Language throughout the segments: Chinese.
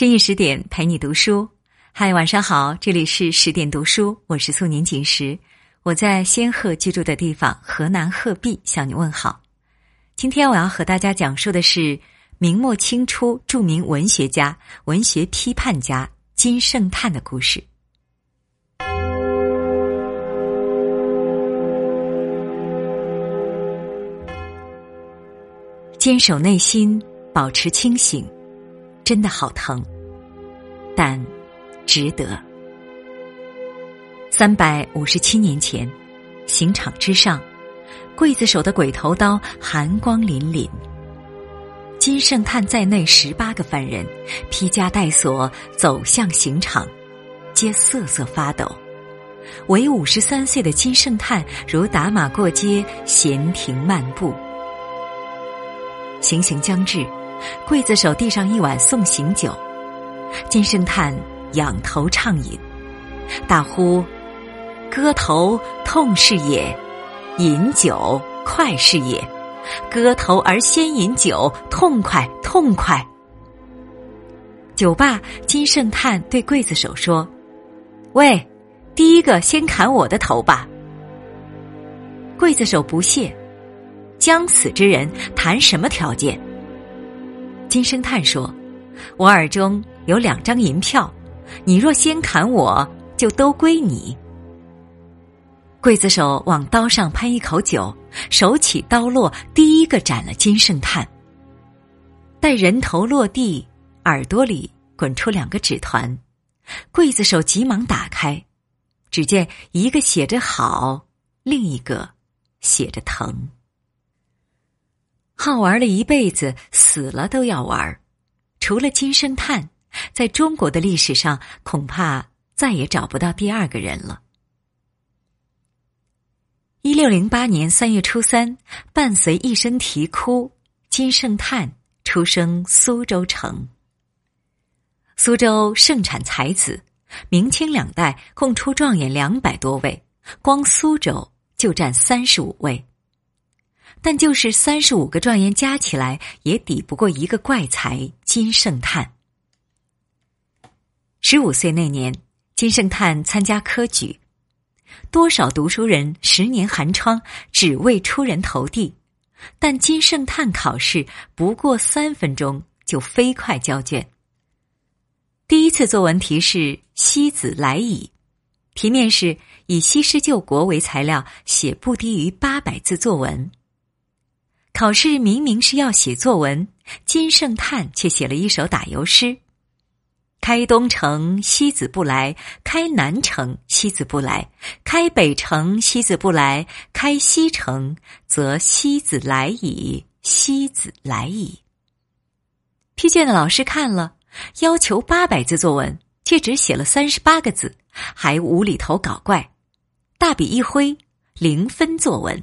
深夜十点陪你读书，嗨，晚上好，这里是十点读书，我是素年锦时，我在仙鹤居住的地方河南鹤壁向你问好。今天我要和大家讲述的是明末清初著名文学家、文学批判家金圣叹的故事。坚守内心，保持清醒。真的好疼，但值得。三百五十七年前，刑场之上，刽子手的鬼头刀寒光凛凛。金圣叹在内十八个犯人披枷带锁走向刑场，皆瑟瑟发抖。唯五十三岁的金圣叹如打马过街，闲庭漫步。行刑将至。刽子手递上一碗送行酒，金圣叹仰头畅饮，大呼：“割头痛是也，饮酒快是也。割头而先饮酒，痛快痛快。”酒罢，金圣叹对刽子手说：“喂，第一个先砍我的头吧。”刽子手不屑：“将死之人谈什么条件？”金圣叹说：“我耳中有两张银票，你若先砍我，就都归你。”刽子手往刀上喷一口酒，手起刀落，第一个斩了金圣叹。待人头落地，耳朵里滚出两个纸团，刽子手急忙打开，只见一个写着“好”，另一个写着“疼”。好玩了一辈子，死了都要玩。除了金圣叹，在中国的历史上恐怕再也找不到第二个人了。一六零八年三月初三，伴随一声啼哭，金圣叹出生苏州城。苏州盛产才子，明清两代共出状元两百多位，光苏州就占三十五位。但就是三十五个状元加起来，也抵不过一个怪才金圣叹。十五岁那年，金圣叹参加科举，多少读书人十年寒窗只为出人头地，但金圣叹考试不过三分钟就飞快交卷。第一次作文题是《西子来矣》，题面是以西施救国为材料，写不低于八百字作文。考试明明是要写作文，金圣叹却写了一首打油诗：“开东城西子不来，开南城西子不来，开北城西子不来，开西城则西子来矣，西子来矣。”批卷的老师看了，要求八百字作文，却只写了三十八个字，还无厘头搞怪，大笔一挥，零分作文。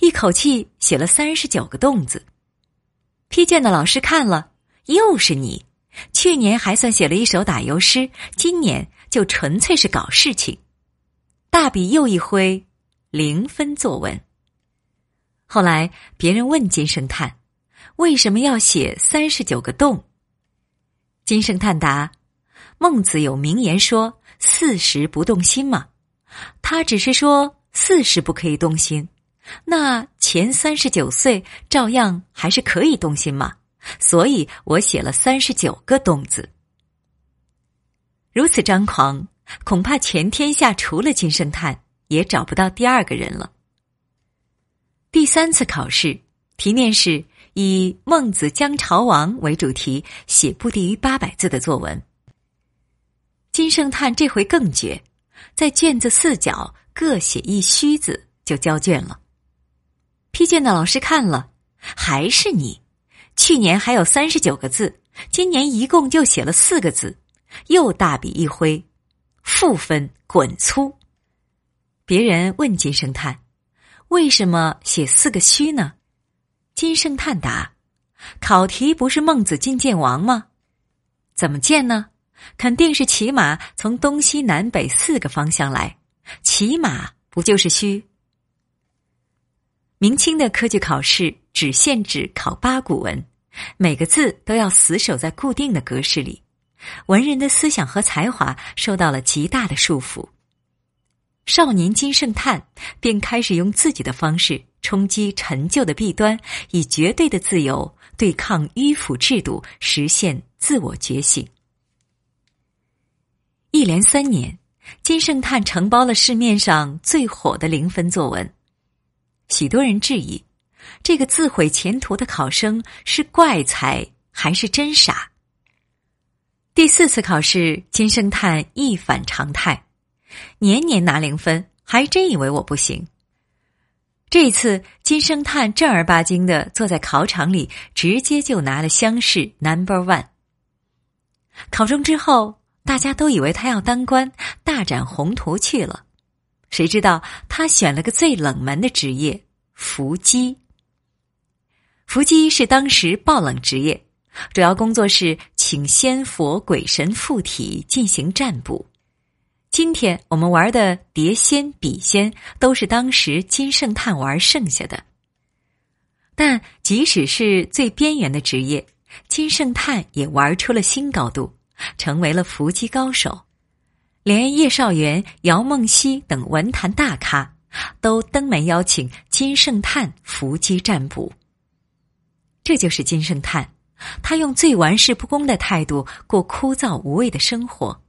一口气写了三十九个“洞”字，批卷的老师看了，又是你。去年还算写了一首打油诗，今年就纯粹是搞事情。大笔又一挥，零分作文。后来别人问金圣叹，为什么要写三十九个“洞”？金圣叹答：“孟子有名言说‘四十不动心’嘛，他只是说四十不可以动心。”那前三十九岁照样还是可以动心嘛，所以我写了三十九个“动”字。如此张狂，恐怕全天下除了金圣叹，也找不到第二个人了。第三次考试题面是以《孟子姜朝王》为主题，写不低于八百字的作文。金圣叹这回更绝，在卷子四角各写一虚字就交卷了。批卷的老师看了，还是你，去年还有三十九个字，今年一共就写了四个字，又大笔一挥，负分滚粗。别人问金圣叹：“为什么写四个虚呢？”金圣叹答：“考题不是孟子进见王吗？怎么见呢？肯定是骑马从东西南北四个方向来，骑马不就是虚？”明清的科举考试只限制考八股文，每个字都要死守在固定的格式里，文人的思想和才华受到了极大的束缚。少年金圣叹便开始用自己的方式冲击陈旧的弊端，以绝对的自由对抗迂腐制度，实现自我觉醒。一连三年，金圣叹承包了市面上最火的零分作文。许多人质疑，这个自毁前途的考生是怪才还是真傻？第四次考试，金圣叹一反常态，年年拿零分，还真以为我不行。这次，金圣叹正儿八经的坐在考场里，直接就拿了乡试 number one。考中之后，大家都以为他要当官，大展宏图去了。谁知道他选了个最冷门的职业——伏击。伏击是当时爆冷职业，主要工作是请仙佛鬼神附体进行占卜。今天我们玩的碟仙、笔仙，都是当时金圣叹玩剩下的。但即使是最边缘的职业，金圣叹也玩出了新高度，成为了伏击高手。连叶绍元、姚梦溪等文坛大咖都登门邀请金圣叹伏击占卜。这就是金圣叹，他用最玩世不恭的态度过枯燥无味的生活，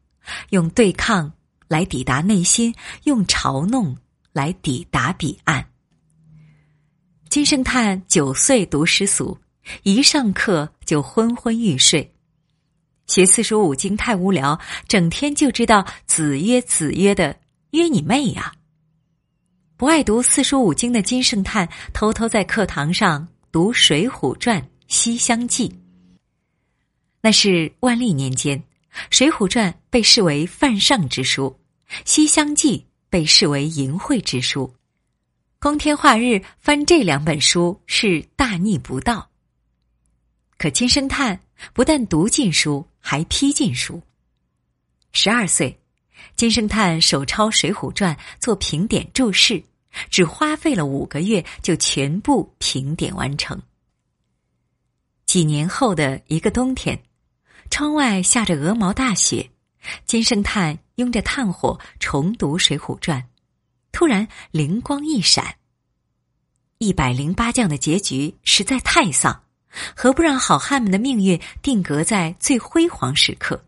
用对抗来抵达内心，用嘲弄来抵达彼岸。金圣叹九岁读诗俗，一上课就昏昏欲睡。学四书五经太无聊，整天就知道子曰子曰的约你妹呀！不爱读四书五经的金圣叹，偷偷在课堂上读《水浒传》《西厢记》。那是万历年间，《水浒传》被视为犯上之书，《西厢记》被视为淫秽之书。光天化日翻这两本书是大逆不道。可金圣叹不但读尽书。还批禁书。十二岁，金圣叹手抄《水浒传》做评点注释，只花费了五个月就全部评点完成。几年后的一个冬天，窗外下着鹅毛大雪，金圣叹拥着炭火重读《水浒传》，突然灵光一闪：一百零八将的结局实在太丧。何不让好汉们的命运定格在最辉煌时刻？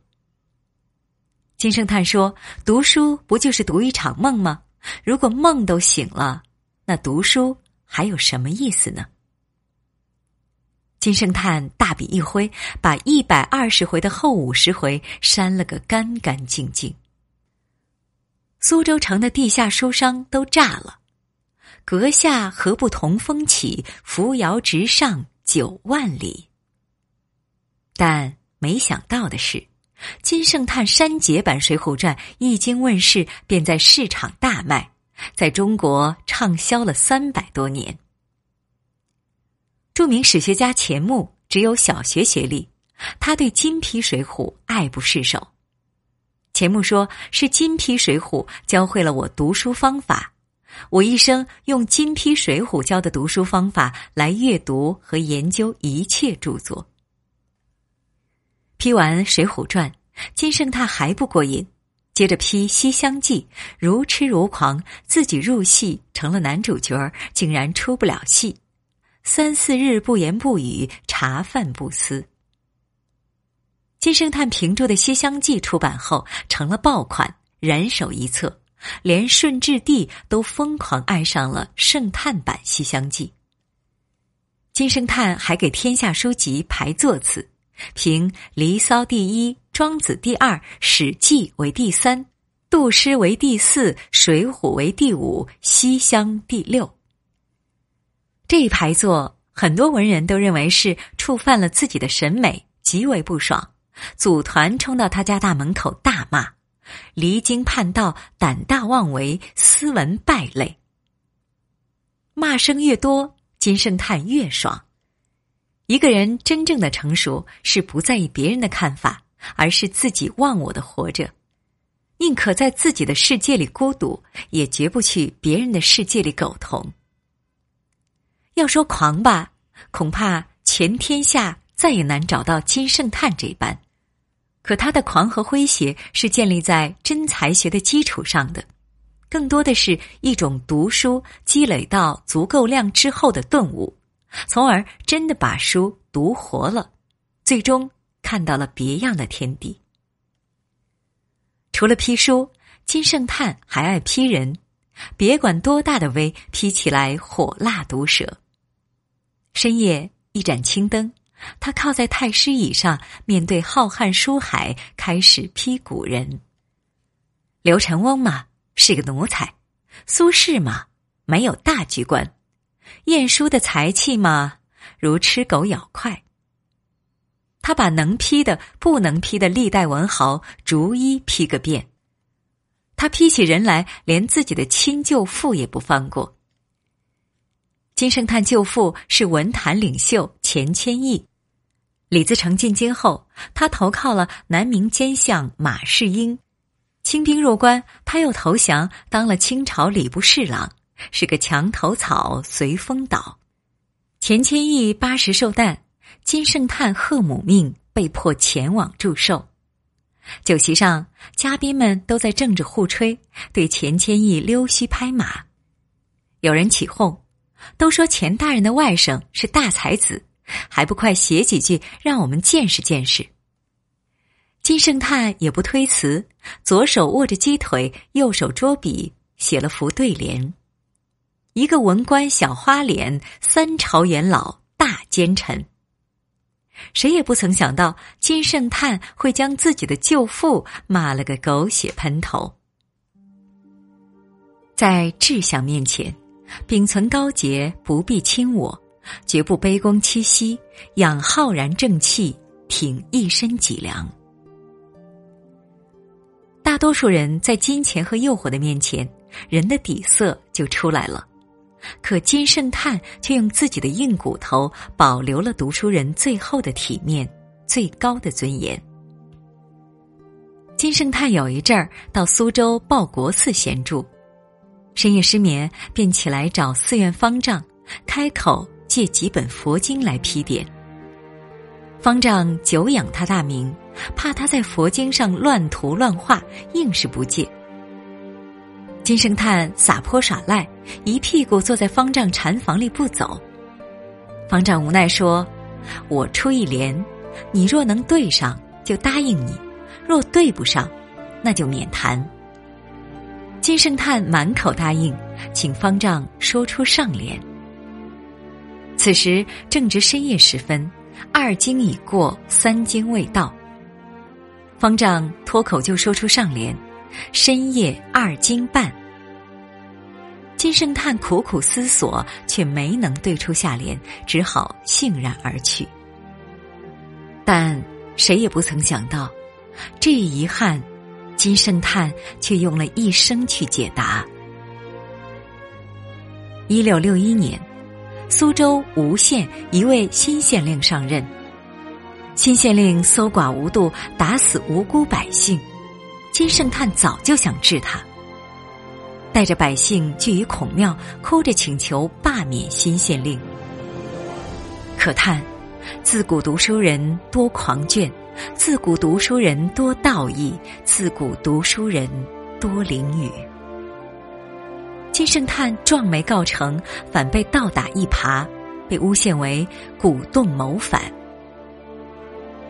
金圣叹说：“读书不就是读一场梦吗？如果梦都醒了，那读书还有什么意思呢？”金圣叹大笔一挥，把一百二十回的后五十回删了个干干净净。苏州城的地下书商都炸了，阁下何不同风起，扶摇直上？九万里，但没想到的是，金圣叹删节版《水浒传》一经问世，便在市场大卖，在中国畅销了三百多年。著名史学家钱穆只有小学学历，他对金批《水浒》爱不释手。钱穆说：“是金批《水浒》教会了我读书方法。”我一生用金批《水浒》教的读书方法来阅读和研究一切著作。批完《水浒传》，金圣叹还不过瘾，接着批《西厢记》，如痴如狂，自己入戏成了男主角，竟然出不了戏，三四日不言不语，茶饭不思。金圣叹评注的《西厢记》出版后，成了爆款，人手一册。连顺治帝都疯狂爱上了圣叹版《西厢记》。金圣叹还给天下书籍排座次，评《离骚》第一，《庄子》第二，《史记》为第三，《杜诗》为第四，《水浒》为第五，《西厢》第六。这一排座很多文人都认为是触犯了自己的审美，极为不爽，组团冲到他家大门口大骂：“离经叛道，胆大妄为，斯文败类。”骂声越多，金圣叹越爽。一个人真正的成熟，是不在意别人的看法，而是自己忘我的活着，宁可在自己的世界里孤独，也绝不去别人的世界里苟同。要说狂吧，恐怕全天下再也难找到金圣叹这般。可他的狂和诙谐是建立在真才学的基础上的，更多的是一种读书积累到足够量之后的顿悟，从而真的把书读活了，最终看到了别样的天地。除了批书，金圣叹还爱批人，别管多大的威，批起来火辣毒舌。深夜一盏青灯，他靠在太师椅上，面对浩瀚书海，开始批古人。刘承翁嘛是个奴才，苏轼嘛没有大局观，晏殊的才气嘛如吃狗咬块。他把能批的、不能批的历代文豪逐一批个遍。他批起人来，连自己的亲舅父也不放过。金圣叹舅父是文坛领袖钱谦益，李自成进京后，他投靠了南明奸相马士英，清兵入关，他又投降，当了清朝礼部侍郎，是个墙头草随风倒。钱谦益八十寿诞，金圣叹贺母命，被迫前往祝寿。酒席上，嘉宾们都在政治互吹，对钱谦益溜须拍马，有人起哄。都说钱大人的外甥是大才子，还不快写几句让我们见识见识。金圣叹也不推辞，左手握着鸡腿，右手捉笔，写了幅对联：“一个文官小花脸，三朝元老大奸臣。”谁也不曾想到，金圣叹会将自己的舅父骂了个狗血喷头。在志向面前。秉存高洁，不必轻我，绝不卑躬屈膝，养浩然正气，挺一身脊梁。大多数人在金钱和诱惑的面前，人的底色就出来了。可金圣叹却用自己的硬骨头，保留了读书人最后的体面、最高的尊严。金圣叹有一阵儿到苏州报国寺闲住。深夜失眠，便起来找寺院方丈，开口借几本佛经来批点。方丈久仰他大名，怕他在佛经上乱涂乱画，硬是不借。金圣叹撒泼耍赖，一屁股坐在方丈禅房里不走。方丈无奈说：“我出一联，你若能对上，就答应你；若对不上，那就免谈。”金圣叹满口答应，请方丈说出上联。此时正值深夜时分，二更已过，三更未到。方丈脱口就说出上联：“深夜二更半。”金圣叹苦苦思索，却没能对出下联，只好悻然而去。但谁也不曾想到，这一遗憾。金圣叹却用了一生去解答。一六六一年，苏州吴县一位新县令上任，新县令搜刮无度，打死无辜百姓。金圣叹早就想治他，带着百姓聚于孔庙，哭着请求罢免新县令。可叹，自古读书人多狂狷。自古读书人多道义，自古读书人多淋雨。金圣叹壮没告成，反被倒打一耙，被诬陷为鼓动谋反。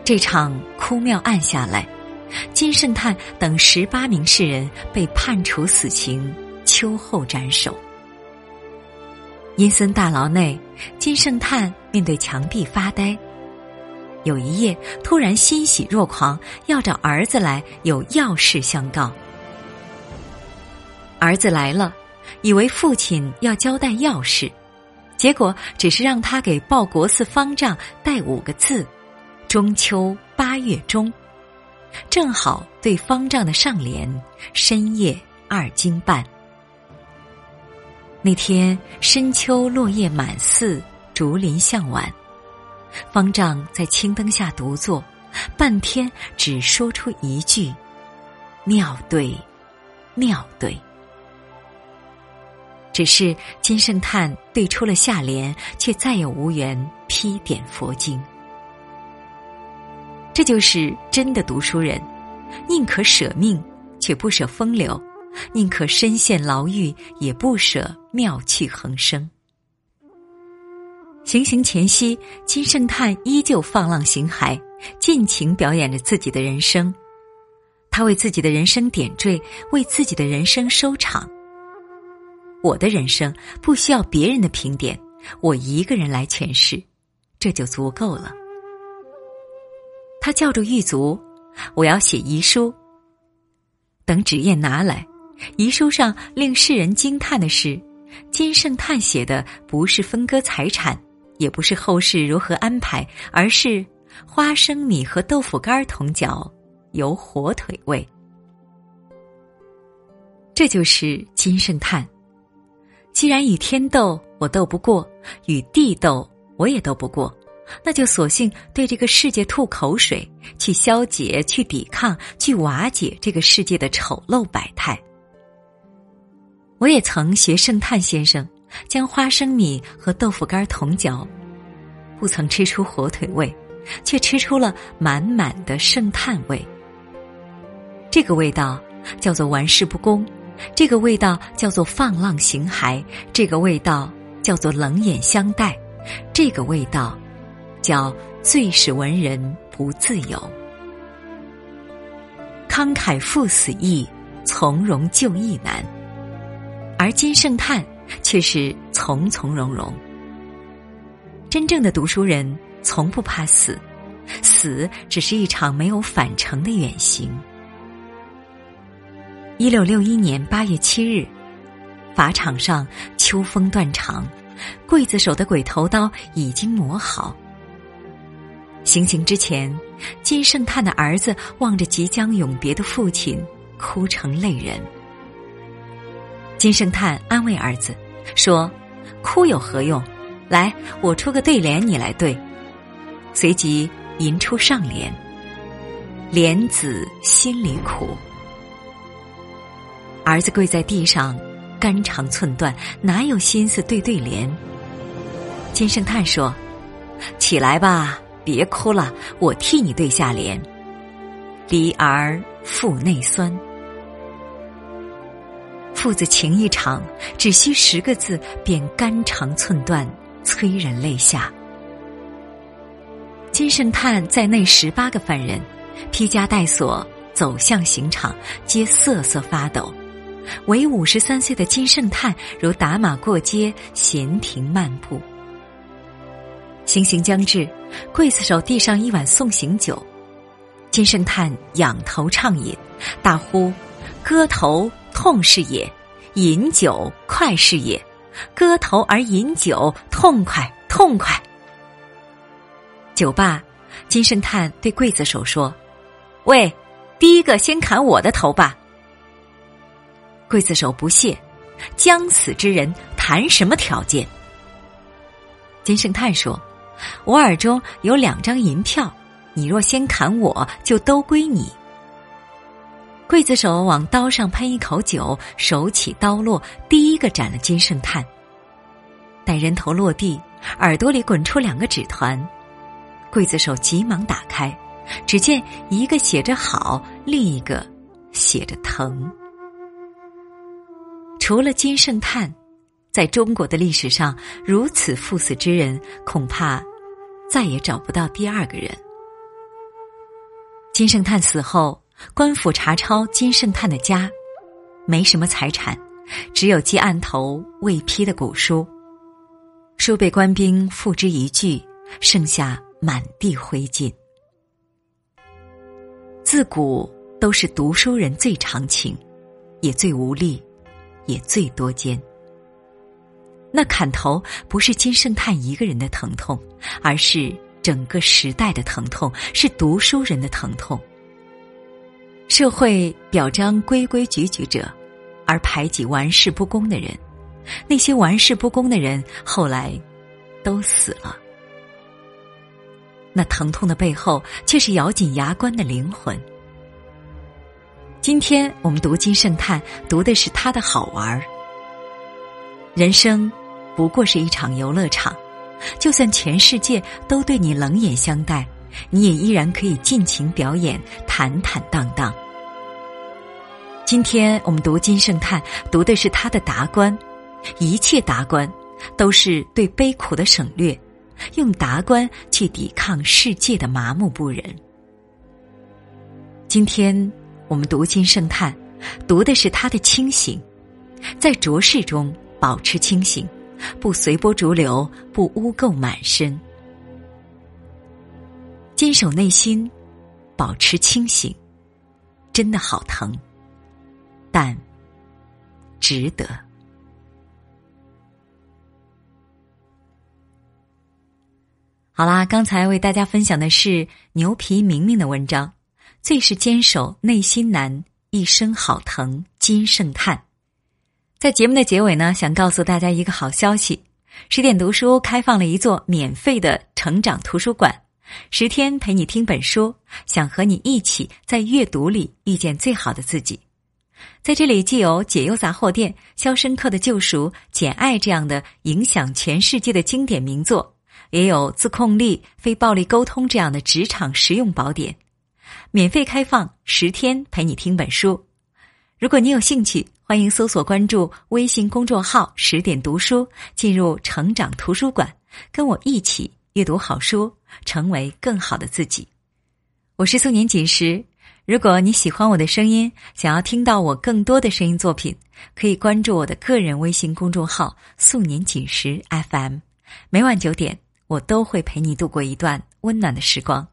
这场哭庙案下来，金圣叹等十八名士人被判处死刑，秋后斩首。阴森大牢内，金圣叹面对墙壁发呆。有一夜，突然欣喜若狂，要找儿子来，有要事相告。儿子来了，以为父亲要交代要事，结果只是让他给报国寺方丈带五个字：“中秋八月中”，正好对方丈的上联“深夜二更半”。那天深秋落叶满寺，竹林向晚，方丈在青灯下独坐，半天只说出一句：“妙对，妙对。”只是金圣叹对出了下联，却再也无缘批点佛经。这就是真的读书人，宁可舍命，却不舍风流；宁可身陷牢狱，也不舍妙趣横生。行刑前夕，金圣叹依旧放浪形骸，尽情表演着自己的人生。他为自己的人生点缀，为自己的人生收场。我的人生不需要别人的评点，我一个人来诠释，这就足够了。他叫住狱卒：“我要写遗书。”等纸砚拿来，遗书上令世人惊叹的是，金圣叹写的不是分割财产，也不是后事如何安排，而是花生米和豆腐干同嚼，有火腿味。这就是金圣叹。既然与天斗我斗不过，与地斗我也斗不过，那就索性对这个世界吐口水，去消解、去抵抗、去瓦解这个世界的丑陋百态。我也曾学圣叹先生，将花生米和豆腐干同嚼，不曾吃出火腿味，却吃出了满满的圣叹味。这个味道叫做玩世不恭。这个味道叫做放浪形骸，这个味道叫做冷眼相待，这个味道叫最是文人不自由。慷慨赴死易，从容就义难，而金圣叹却是从从容容。真正的读书人从不怕死，死只是一场没有返程的远行。一六六一年八月七日，法场上秋风断肠，刽子手的鬼头刀已经磨好。行刑之前，金圣叹的儿子望着即将永别的父亲，哭成泪人。金圣叹安慰儿子说：“哭有何用？来，我出个对联，你来对。”随即吟出上联：“莲子心里苦。”儿子跪在地上，肝肠寸断，哪有心思对对联？金圣叹说：“起来吧，别哭了，我替你对下联。离儿腹内酸，父子情一场，只需十个字，便肝肠寸断，催人泪下。”金圣叹在内十八个犯人，披枷带锁走向刑场，皆瑟瑟发抖。唯五十三岁的金圣叹如打马过街，闲庭漫步。行刑将至，刽子手递上一碗送行酒，金圣叹仰头畅饮，大呼：“割头痛是也，饮酒快是也。割头而饮酒，痛快痛快。”酒罢，金圣叹对刽子手说：“喂，第一个先砍我的头吧。”刽子手不屑：“将死之人谈什么条件？”金圣叹说：“我耳中有两张银票，你若先砍我，就都归你。”刽子手往刀上喷一口酒，手起刀落，第一个斩了金圣叹。待人头落地，耳朵里滚出两个纸团，刽子手急忙打开，只见一个写着“好”，另一个写着“疼”。除了金圣叹，在中国的历史上，如此赴死之人，恐怕再也找不到第二个人。金圣叹死后，官府查抄金圣叹的家，没什么财产，只有记案头未批的古书，书被官兵付之一炬，剩下满地灰烬。自古都是读书人最长情，也最无力。也最多艰。那砍头不是金圣叹一个人的疼痛，而是整个时代的疼痛，是读书人的疼痛。社会表彰规规矩矩者，而排挤玩世不恭的人。那些玩世不恭的人后来都死了。那疼痛的背后，却是咬紧牙关的灵魂。今天我们读金圣叹，读的是他的好玩儿。人生不过是一场游乐场，就算全世界都对你冷眼相待，你也依然可以尽情表演，坦坦荡荡。今天我们读金圣叹，读的是他的达观，一切达观都是对悲苦的省略，用达观去抵抗世界的麻木不仁。今天我们读金圣叹，读的是他的清醒，在浊世中。保持清醒，不随波逐流，不污垢满身，坚守内心，保持清醒，真的好疼，但值得。好啦，刚才为大家分享的是牛皮明明的文章，最是坚守内心难，一生好疼，金圣叹。在节目的结尾呢，想告诉大家一个好消息：十点读书开放了一座免费的成长图书馆，十天陪你听本书，想和你一起在阅读里遇见最好的自己。在这里，既有解忧杂货店、《肖申克的救赎》、《简爱》这样的影响全世界的经典名作，也有自控力、非暴力沟通这样的职场实用宝典。免费开放十天陪你听本书，如果你有兴趣。欢迎搜索关注微信公众号“十点读书”，进入成长图书馆，跟我一起阅读好书，成为更好的自己。我是素年锦时。如果你喜欢我的声音，想要听到我更多的声音作品，可以关注我的个人微信公众号“素年锦时 FM”。每晚九点，我都会陪你度过一段温暖的时光。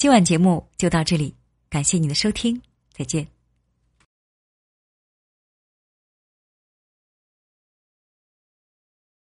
今晚节目就到这里，感谢你的收听，再见。